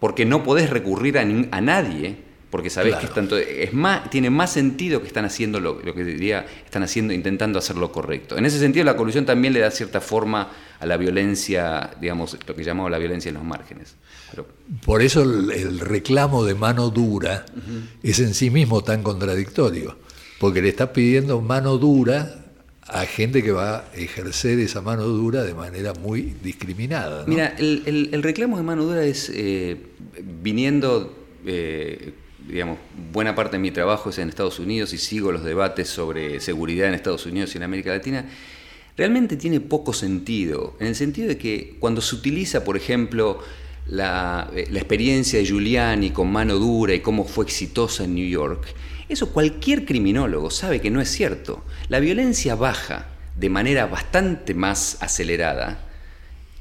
porque no podés recurrir a, nadie porque sabes que tanto, es más, tiene más sentido que están haciendo lo, que diría, están haciendo, intentando hacer lo correcto. En ese sentido, la colusión también le da cierta forma a la violencia, digamos, lo que llamamos la violencia en los márgenes. Por eso el, reclamo de mano dura es en sí mismo tan contradictorio, porque le está pidiendo mano dura a gente que va a ejercer esa mano dura de manera muy discriminada. Mira, el, reclamo de mano dura es eh, viniendo eh, digamos, buena parte de mi trabajo es en Estados Unidos y sigo los debates sobre seguridad en Estados Unidos y en América Latina, realmente tiene poco sentido, en el sentido de que cuando se utiliza, por ejemplo, la, eh, la experiencia de Giuliani con mano dura y cómo fue exitosa en New York, eso cualquier criminólogo sabe que no es cierto. La violencia baja de manera bastante más acelerada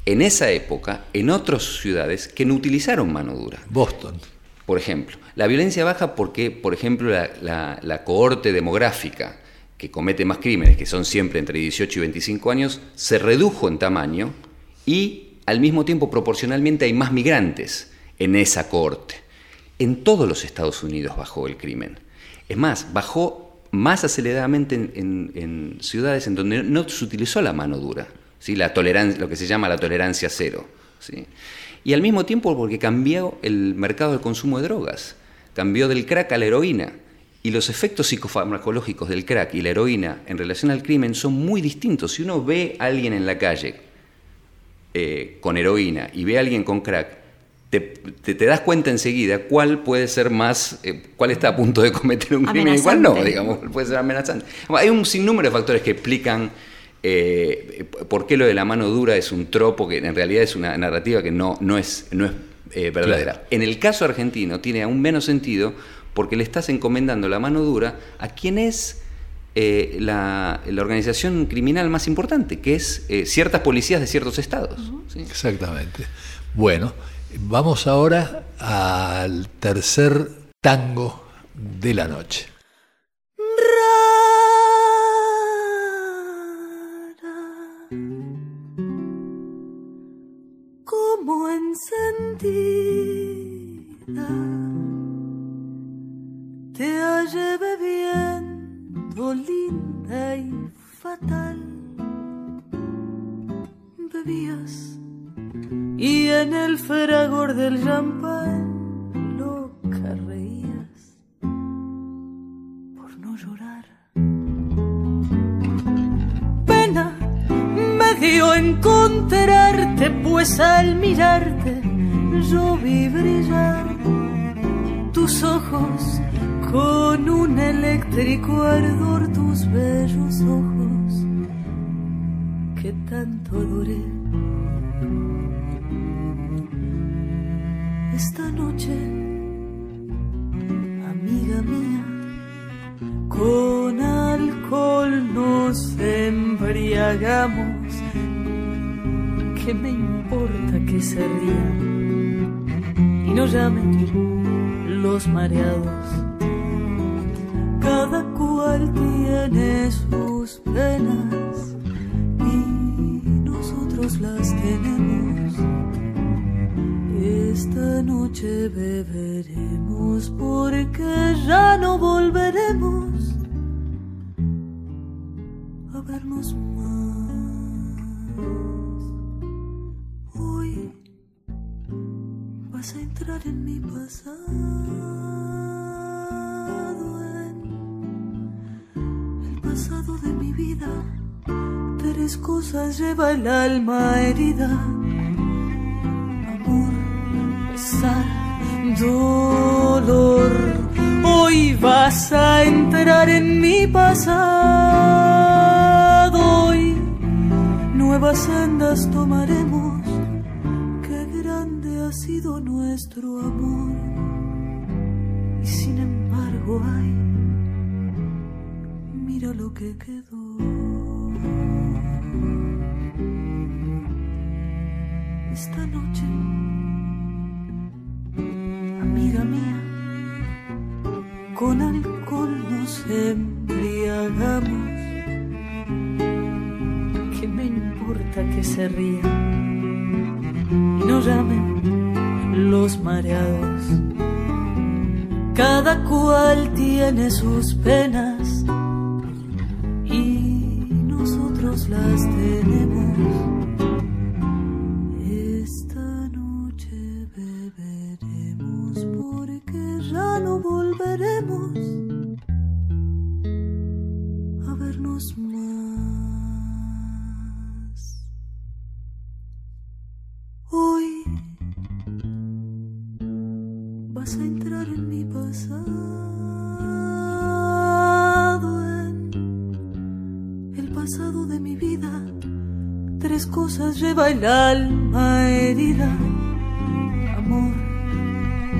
en esa época en otras ciudades que no utilizaron mano dura. Boston. Por ejemplo, la violencia baja porque, por ejemplo, la, cohorte demográfica que comete más crímenes, que son siempre entre 18 y 25 años, se redujo en tamaño y al mismo tiempo proporcionalmente hay más migrantes en esa cohorte. En todos los Estados Unidos bajó el crimen. Es más, bajó más aceleradamente en, ciudades en donde no se utilizó la mano dura, ¿sí? la tolerancia, lo que se llama la tolerancia cero. ¿sí? y al mismo tiempo porque cambió el mercado del consumo de drogas, cambió del crack a la heroína. Y los efectos psicofarmacológicos del crack y la heroína en relación al crimen son muy distintos. Si uno ve a alguien en la calle eh, con heroína y ve a alguien con crack, te, das cuenta enseguida cuál puede ser más, eh, cuál está a punto de cometer un crimen y cuál no, digamos, puede ser amenazante. Hay un sinnúmero de factores que explican eh, ¿Por qué lo de la mano dura es un tropo que en realidad es una narrativa que no, no es, no es eh, verdadera? En el caso argentino tiene aún menos sentido porque le estás encomendando la mano dura a quien es eh, la, organización criminal más importante, que es ciertas policías de ciertos estados. Exactamente. Bueno, vamos ahora al tercer tango de la noche. como encendida te hallé bebiendo linda y fatal. Bebías y en el fragor del champán loca reías por no llorar. Pena me dio encontrarte, pues al mirarte yo vi brillar tus ojos con un eléctrico ardor, tus bellos ojos que tanto adoré. Esta noche, amiga mía, con alcohol nos embriagamos ¿Qué me importa que se rían y no llamen los mareados? Cada cual tiene sus penas y nosotros las tenemos. Esta noche beberemos porque ya no volveremos a vernos más. a entrar en mi pasado, en el pasado de mi vida. Tres cosas lleva el alma herida: dolor. Hoy vas a entrar en mi pasado. Hoy nuevas sendas tomaremos sido nuestro amor y sin embargo hay, mira lo que quedó. Esta noche, se rían y no llamen? los mareados. cada cual tiene sus penas Tres cosas lleva el alma herida: amor,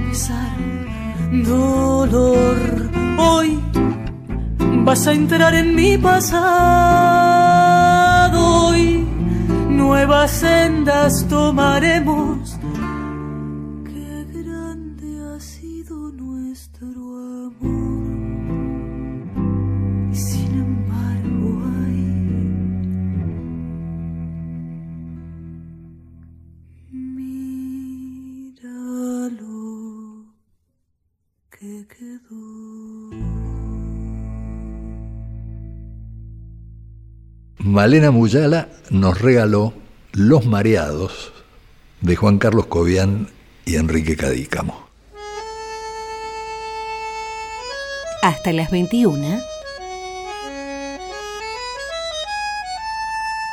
pesar, dolor. Hoy vas a entrar en mi pasado. Y nuevas sendas tomaremos Malena Muyala nos regaló Los Mareados de Juan Carlos Cobian y Enrique Cadícamo. Hasta las 21.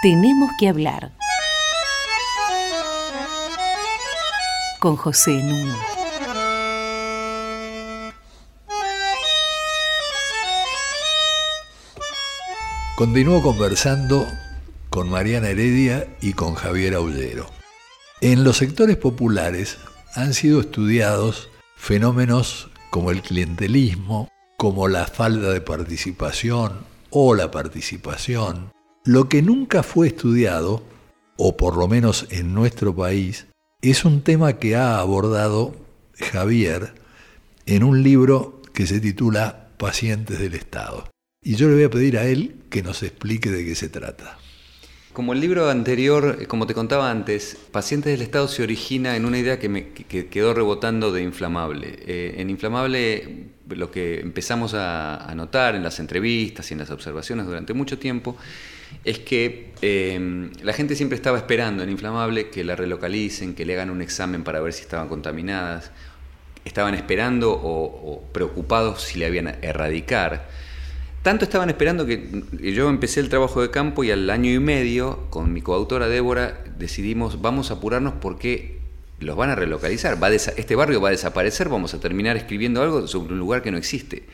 Tenemos que hablar. Con José Nuno. Continúo conversando con Mariana Heredia y con Javier Aullero. En los sectores populares han sido estudiados fenómenos como el clientelismo, como la falta de participación o la participación. Lo que nunca fue estudiado, o por lo menos en nuestro país, es un tema que ha abordado Javier en un libro que se titula Pacientes del Estado. Y yo le voy a pedir a él que nos explique de qué se trata. Como el libro anterior, como te contaba antes, Pacientes del Estado se origina en una idea que quedó rebotando de Inflamable. Eh, en Inflamable lo que empezamos a, notar en las entrevistas y en las observaciones durante mucho tiempo es que eh, la gente siempre estaba esperando en Inflamable que la relocalicen, que le hagan un examen para ver si estaban contaminadas. Estaban esperando o, o preocupados si le habían erradicar. Tanto estaban esperando que yo empecé el trabajo de campo y al año y medio, con mi coautora Débora, decidimos, vamos a apurarnos porque los van a relocalizar. Este barrio va a desaparecer, vamos a terminar escribiendo algo sobre un lugar que no existe.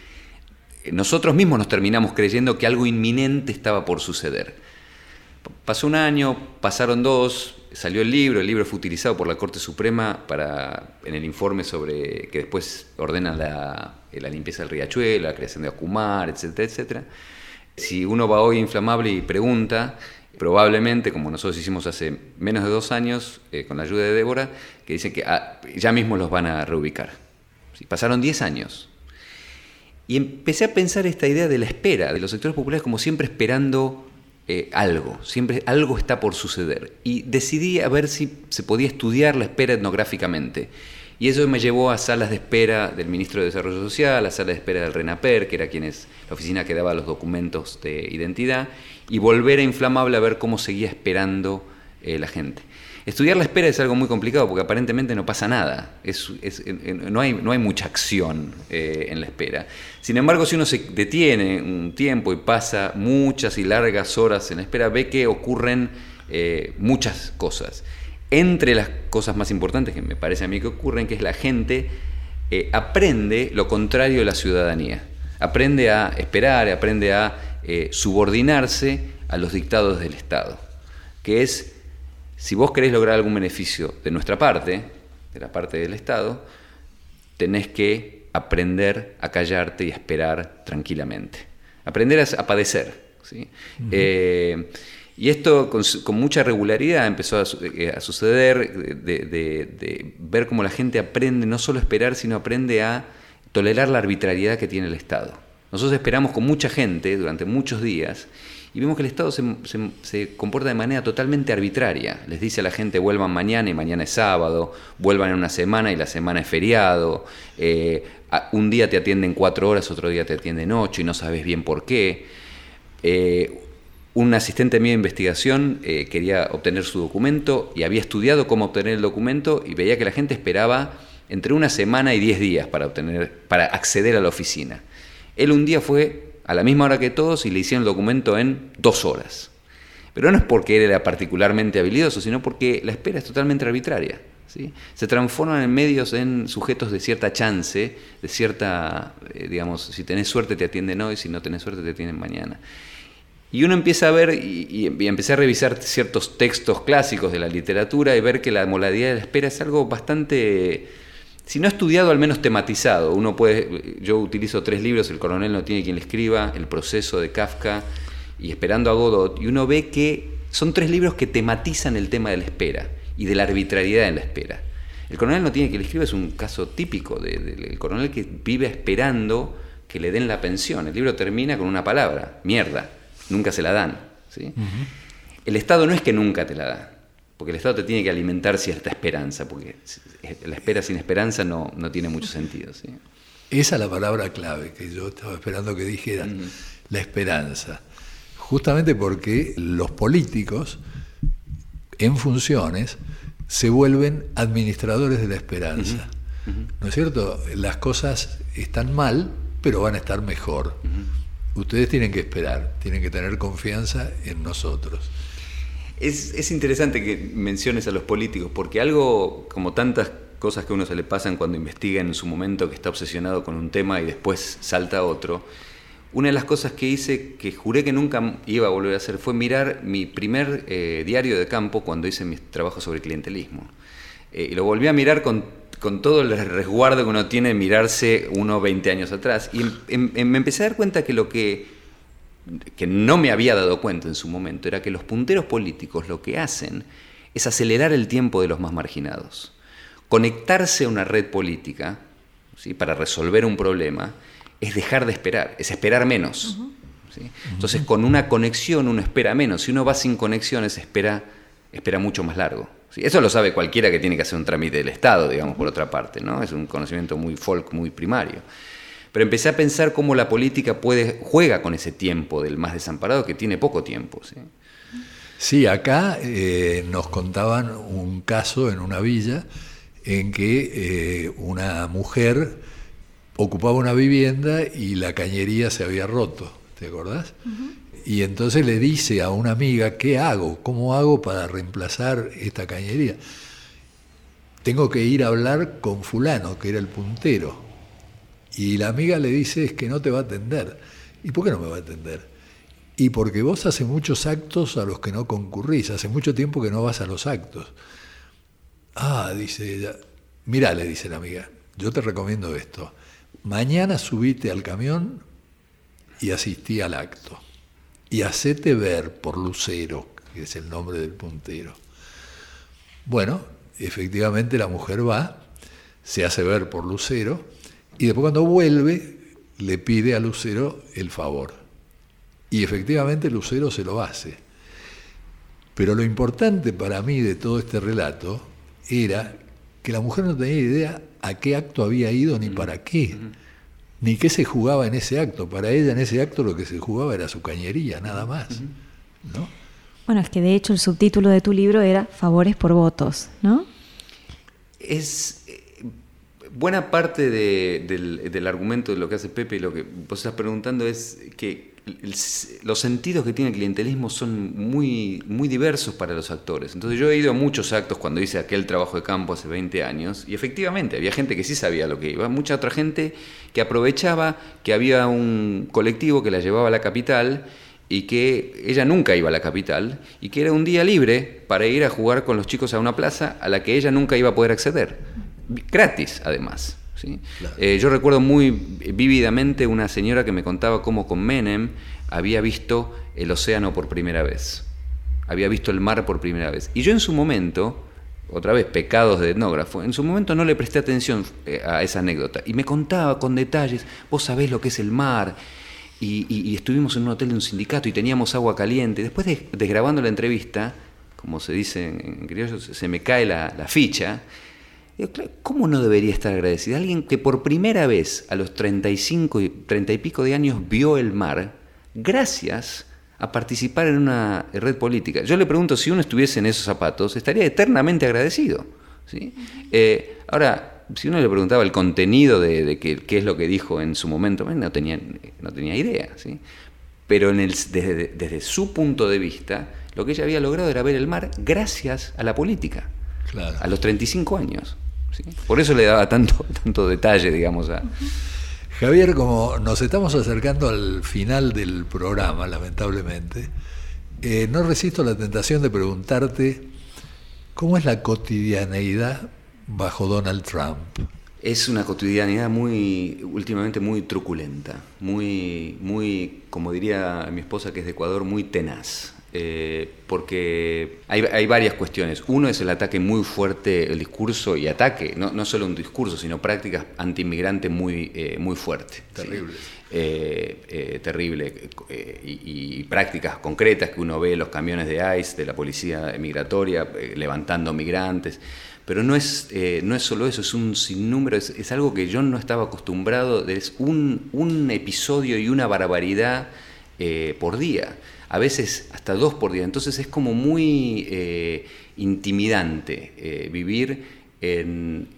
Nosotros mismos nos terminamos creyendo que algo inminente estaba por suceder. Pasó un año, pasaron dos, salió el libro, el libro fue utilizado por la Corte Suprema para, en el informe sobre que después ordena la, la limpieza del riachuelo, la creación de Acumar, etcétera, etcétera. Si uno va hoy inflamable y pregunta, probablemente, como nosotros hicimos hace menos de dos años, eh, con la ayuda de Débora, que dicen que ah, ya mismo los van a reubicar. pasaron 10 años. Y empecé a pensar esta idea de la espera, de los sectores populares como siempre esperando eh, algo, siempre algo está por suceder. Y decidí a ver si se podía estudiar la espera etnográficamente. Y eso me llevó a salas de espera del Ministro de Desarrollo Social, a salas de espera del RENAPER, que era quien es la oficina que daba los documentos de identidad, y volver a Inflamable a ver cómo seguía esperando eh, la gente. Estudiar la espera es algo muy complicado porque aparentemente no pasa nada, no, hay, mucha acción eh, en la espera. Sin embargo, si uno se detiene un tiempo y pasa muchas y largas horas en la espera, ve que ocurren eh, muchas cosas. Entre las cosas más importantes que me parece a mí que ocurren, que es la gente eh, aprende lo contrario de la ciudadanía. Aprende a esperar, aprende a subordinarse a los dictados del Estado, que es si vos querés lograr algún beneficio de nuestra parte, de la parte del Estado, tenés que aprender a callarte y esperar tranquilamente. Aprender a, padecer. ¿sí? Eh, y esto con, mucha regularidad empezó a, eh, suceder, de, ver cómo la gente aprende no solo a esperar, sino aprende a tolerar la arbitrariedad que tiene el Estado. Nosotros esperamos con mucha gente durante muchos días y vemos que el Estado se, comporta de manera totalmente arbitraria. Les dice a la gente vuelvan mañana y mañana es sábado, vuelvan en una semana y la semana es feriado, eh, un día te atienden cuatro horas, otro día te atienden ocho y no sabes bien por qué. Eh, un asistente mío de investigación eh, quería obtener su documento y había estudiado cómo obtener el documento y veía que la gente esperaba entre una semana y diez días para, obtener, para acceder a la oficina. Él un día fue a la misma hora que todos y le hicieron el documento en dos horas. Pero no es porque él era particularmente habilidoso, sino porque la espera es totalmente arbitraria. ¿sí? Se transforman en medios en sujetos de cierta chance, de cierta, eh, digamos, si tenés suerte te atienden hoy, si no tenés suerte te atienden mañana. Y uno empieza a ver y, y, empecé a revisar ciertos textos clásicos de la literatura y ver que la modalidad de la espera es algo bastante, si no estudiado, al menos tematizado. Uno puede, yo utilizo tres libros, El coronel no tiene quien le escriba, El proceso de Kafka y Esperando a Godot, y uno ve que son tres libros que tematizan el tema de la espera y de la arbitrariedad en la espera. El coronel no tiene quien le escriba es un caso típico del coronel que vive esperando que le den la pensión. El libro termina con una palabra, mierda nunca se la dan. ¿sí? El Estado no es que nunca te la da, porque el Estado te tiene que alimentar cierta esperanza, porque la espera sin esperanza no, no tiene mucho sentido. ¿sí? Esa es la palabra clave que yo estaba esperando que dijeras, la esperanza. Justamente porque los políticos en funciones se vuelven administradores de la esperanza. ¿No es cierto? Las cosas están mal, pero van a estar mejor ustedes tienen que esperar, tienen que tener confianza en nosotros. Es, interesante que menciones a los políticos, porque algo como tantas cosas que a uno se le pasan cuando investiga en su momento que está obsesionado con un tema y después salta a otro, una de las cosas que hice que juré que nunca iba a volver a hacer fue mirar mi primer eh, diario de campo cuando hice mis trabajos sobre clientelismo. Eh, y lo volví a mirar con con todo el resguardo que uno tiene de mirarse uno 20 años atrás. Y em, em, em, me empecé a dar cuenta que lo que, que no me había dado cuenta en su momento era que los punteros políticos lo que hacen es acelerar el tiempo de los más marginados. Conectarse a una red política ¿sí? para resolver un problema es dejar de esperar, es esperar menos. Entonces, con una conexión uno espera menos. Si uno va sin conexiones, espera, espera mucho más largo. Eso lo sabe cualquiera que tiene que hacer un trámite del Estado, digamos, por otra parte, ¿no? Es un conocimiento muy folk, muy primario. Pero empecé a pensar cómo la política puede, juega con ese tiempo del más desamparado que tiene poco tiempo. Sí, sí acá eh, nos contaban un caso en una villa en que eh, una mujer ocupaba una vivienda y la cañería se había roto, ¿te acordás? Y entonces le dice a una amiga, ¿qué hago? ¿Cómo hago para reemplazar esta cañería? Tengo que ir a hablar con fulano, que era el puntero. Y la amiga le dice, es que no te va a atender. ¿Y por qué no me va a atender? Y porque vos hace muchos actos a los que no concurrís, hace mucho tiempo que no vas a los actos. Ah, dice ella, mirá, le dice la amiga, yo te recomiendo esto. Mañana subite al camión y asistí al acto y hacete ver por Lucero, que es el nombre del puntero. Bueno, efectivamente la mujer va, se hace ver por Lucero, y después cuando vuelve le pide a Lucero el favor. Y efectivamente Lucero se lo hace. Pero lo importante para mí de todo este relato era que la mujer no tenía idea a qué acto había ido ni para qué ni qué se jugaba en ese acto. Para ella en ese acto lo que se jugaba era su cañería, nada más. ¿no? Bueno, es que de hecho el subtítulo de tu libro era Favores por votos, ¿no? Es buena parte del, del, argumento de lo que hace Pepe y lo que vos estás preguntando es que los sentidos que tiene el clientelismo son muy, muy diversos para los actores. Entonces yo he ido a muchos actos cuando hice aquel trabajo de campo hace 20 años y efectivamente había gente que sí sabía lo que iba, mucha otra gente que aprovechaba que había un colectivo que la llevaba a la capital y que ella nunca iba a la capital y que era un día libre para ir a jugar con los chicos a una plaza a la que ella nunca iba a poder acceder. Gratis, además. Eh, yo recuerdo muy vívidamente una señora que me contaba cómo con Menem había visto el océano por primera vez, había visto el mar por primera vez. Y yo en su momento, otra vez, pecados de etnógrafo, en su momento no le presté atención eh, a esa anécdota y me contaba con detalles, vos sabés lo que es el mar. Y, estuvimos en un hotel de un sindicato y teníamos agua caliente. Después de, grabando la entrevista, como se dice en criollo, se me cae la, la ficha ¿Cómo no debería estar agradecido? Alguien que por primera vez a los 35 y 30 y pico de años vio el mar gracias a participar en una red política. Yo le pregunto si uno estuviese en esos zapatos, estaría eternamente agradecido. ¿sí? Eh, ahora, si uno le preguntaba el contenido de, qué, es lo que dijo en su momento, no tenía, no tenía idea. ¿sí? Pero en el, desde, desde su punto de vista, lo que ella había logrado era ver el mar gracias a la política. A los 35 años. Por eso le daba tanto, tanto detalle, digamos, a... Javier, como nos estamos acercando al final del programa, lamentablemente, eh, no resisto la tentación de preguntarte cómo es la cotidianeidad bajo Donald Trump. Es una cotidianidad muy, últimamente muy truculenta, muy, muy, como diría mi esposa que es de Ecuador, muy tenaz. Eh, porque hay, varias cuestiones. Uno es el ataque muy fuerte, el discurso y ataque, no, no solo un discurso, sino prácticas antiinmigrantes muy, eh, muy fuerte. Terrible. Eh, terrible. Y, prácticas concretas que uno ve los camiones de ICE, de la policía migratoria, levantando migrantes. Pero no es, no es solo eso, es un sinnúmero, es, es, algo que yo no estaba acostumbrado, es un, un episodio y una barbaridad por día a veces hasta dos por día. Entonces es como muy eh, intimidante eh, vivir en,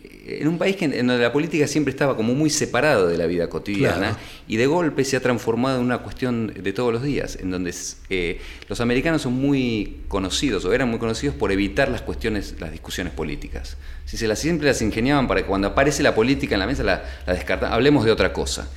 un país en donde la política siempre estaba como muy separado de la vida cotidiana y de golpe se ha transformado en una cuestión de todos los días, en donde eh, los americanos son muy conocidos o eran muy conocidos por evitar las cuestiones, las discusiones políticas. Si se las siempre las ingeniaban para que cuando aparece la política en la mesa la, la descartan, hablemos de otra cosa.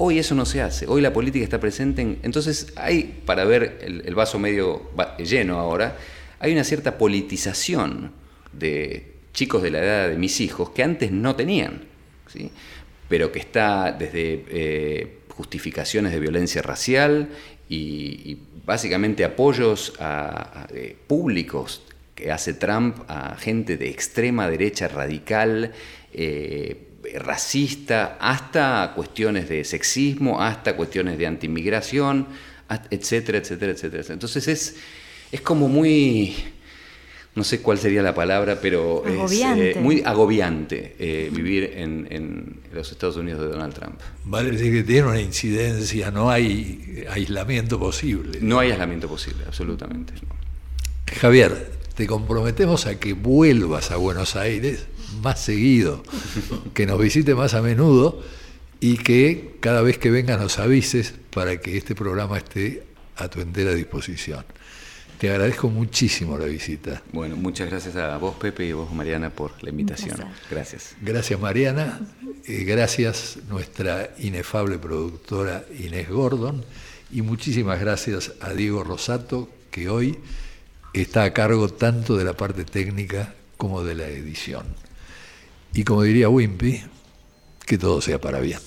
Hoy eso no se hace, hoy la política está presente en... Entonces hay, para ver el, vaso medio lleno ahora, hay una cierta politización de chicos de la edad de mis hijos que antes no tenían, ¿sí? pero que está desde eh, justificaciones de violencia racial y, básicamente apoyos a, públicos que hace Trump a gente de extrema derecha radical. Eh, racista, hasta cuestiones de sexismo, hasta cuestiones de antiinmigración, etcétera, etcétera, etcétera. Entonces es, es como muy, no sé cuál sería la palabra, pero es eh, muy agobiante eh, vivir en, los Estados Unidos de Donald Trump. Vale decir que tiene una incidencia, no hay aislamiento posible. No hay aislamiento posible, absolutamente. Javier, te comprometemos a que vuelvas a Buenos Aires más seguido, que nos visite más a menudo y que cada vez que vengas nos avises para que este programa esté a tu entera disposición. Te agradezco muchísimo la visita. Bueno, muchas gracias a vos, Pepe, y a vos, Mariana, por la invitación. Gracias. Gracias, Mariana. Eh, gracias, nuestra inefable productora Inés Gordon. Y muchísimas gracias a Diego Rosato, que hoy está a cargo tanto de la parte técnica como de la edición. Y como diría Wimpy, que todo sea para bien.